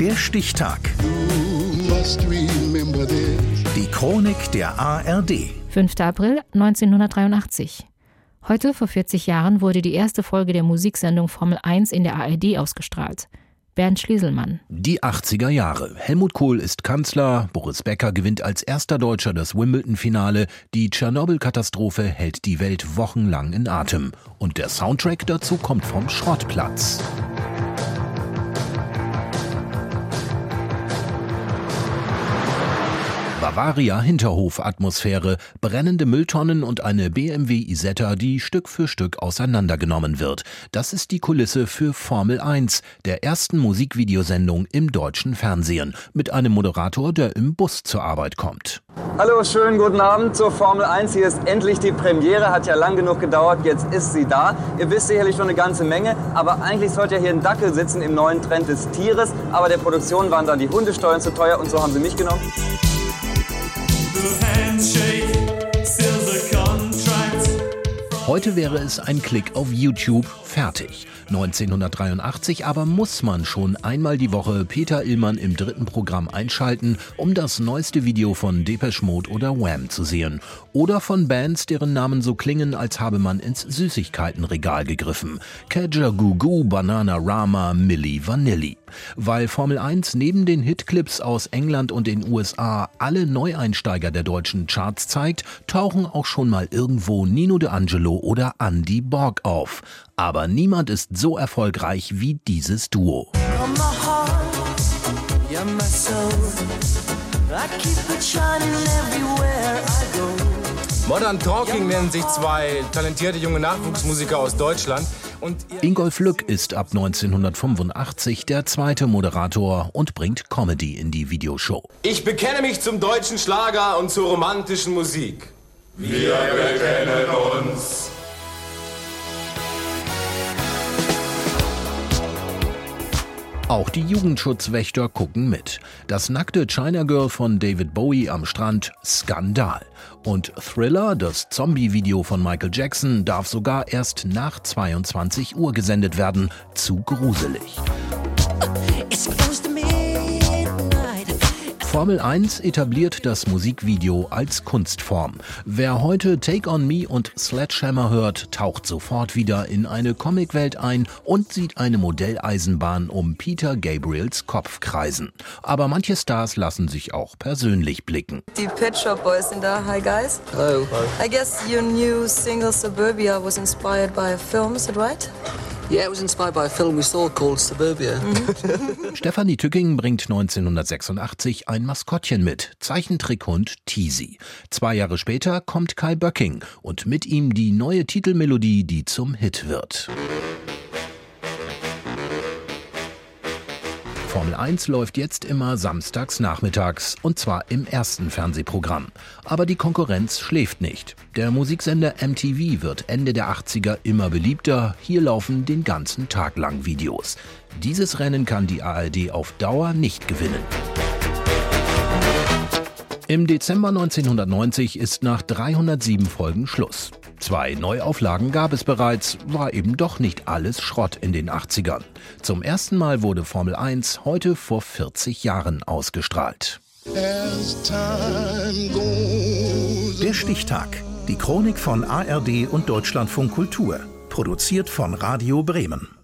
Der Stichtag. Die Chronik der ARD. 5. April 1983. Heute vor 40 Jahren wurde die erste Folge der Musiksendung Formel 1 in der ARD ausgestrahlt. Bernd Schlieselmann. Die 80er Jahre. Helmut Kohl ist Kanzler, Boris Becker gewinnt als erster Deutscher das Wimbledon-Finale, die Tschernobyl-Katastrophe hält die Welt wochenlang in Atem. Und der Soundtrack dazu kommt vom Schrottplatz. Bavaria Hinterhof-Atmosphäre, brennende Mülltonnen und eine BMW Isetta, die Stück für Stück auseinandergenommen wird. Das ist die Kulisse für Formel 1, der ersten Musikvideosendung im deutschen Fernsehen, mit einem Moderator, der im Bus zur Arbeit kommt. Hallo, schönen guten Abend zur Formel 1. Hier ist endlich die Premiere, hat ja lang genug gedauert, jetzt ist sie da. Ihr wisst sicherlich schon eine ganze Menge, aber eigentlich sollte ja hier ein Dackel sitzen im neuen Trend des Tieres, aber der Produktion waren dann die Hundesteuern zu teuer und so haben sie mich genommen. Heute wäre es ein Klick auf YouTube fertig. 1983 aber muss man schon einmal die Woche Peter Illmann im dritten Programm einschalten, um das neueste Video von Depeche Mode oder Wham zu sehen. Oder von Bands, deren Namen so klingen, als habe man ins Süßigkeitenregal gegriffen. Kaja Gugu, Banana Rama, Milli Vanilli. Weil Formel 1 neben den Hitclips aus England und den USA alle Neueinsteiger der deutschen Charts zeigt, tauchen auch schon mal irgendwo Nino De Angelo oder Andy Borg auf. Aber niemand ist so erfolgreich wie dieses Duo. Modern Talking nennen sich zwei talentierte junge Nachwuchsmusiker aus Deutschland. Und Ingolf Lück ist ab 1985 der zweite Moderator und bringt Comedy in die Videoshow. Ich bekenne mich zum deutschen Schlager und zur romantischen Musik. Wir bekennen uns. Auch die Jugendschutzwächter gucken mit. Das nackte China Girl von David Bowie am Strand, Skandal. Und Thriller, das Zombie-Video von Michael Jackson, darf sogar erst nach 22 Uhr gesendet werden. Zu gruselig. Formel 1 etabliert das Musikvideo als Kunstform. Wer heute Take On Me und Sledgehammer hört, taucht sofort wieder in eine Comicwelt ein und sieht eine Modelleisenbahn um Peter Gabriels Kopf kreisen. Aber manche Stars lassen sich auch persönlich blicken. Die Pet Shop Boys sind da. Hi guys. Hello. I guess your new single Suburbia was inspired by a film, is it right? Yeah, it was inspired by a film we saw called Suburbia. Stefanie Tücking bringt 1986 ein Maskottchen mit, Zeichentrickhund Teasy. Zwei Jahre später kommt Kai Böcking und mit ihm die neue Titelmelodie, die zum Hit wird. Formel 1 läuft jetzt immer samstags nachmittags und zwar im ersten Fernsehprogramm. Aber die Konkurrenz schläft nicht. Der Musiksender MTV wird Ende der 80er immer beliebter. Hier laufen den ganzen Tag lang Videos. Dieses Rennen kann die ARD auf Dauer nicht gewinnen. Im Dezember 1990 ist nach 307 Folgen Schluss. Zwei Neuauflagen gab es bereits, war eben doch nicht alles Schrott in den 80ern. Zum ersten Mal wurde Formel 1 heute vor 40 Jahren ausgestrahlt. Der Stichtag. Die Chronik von ARD und Deutschlandfunk Kultur. Produziert von Radio Bremen.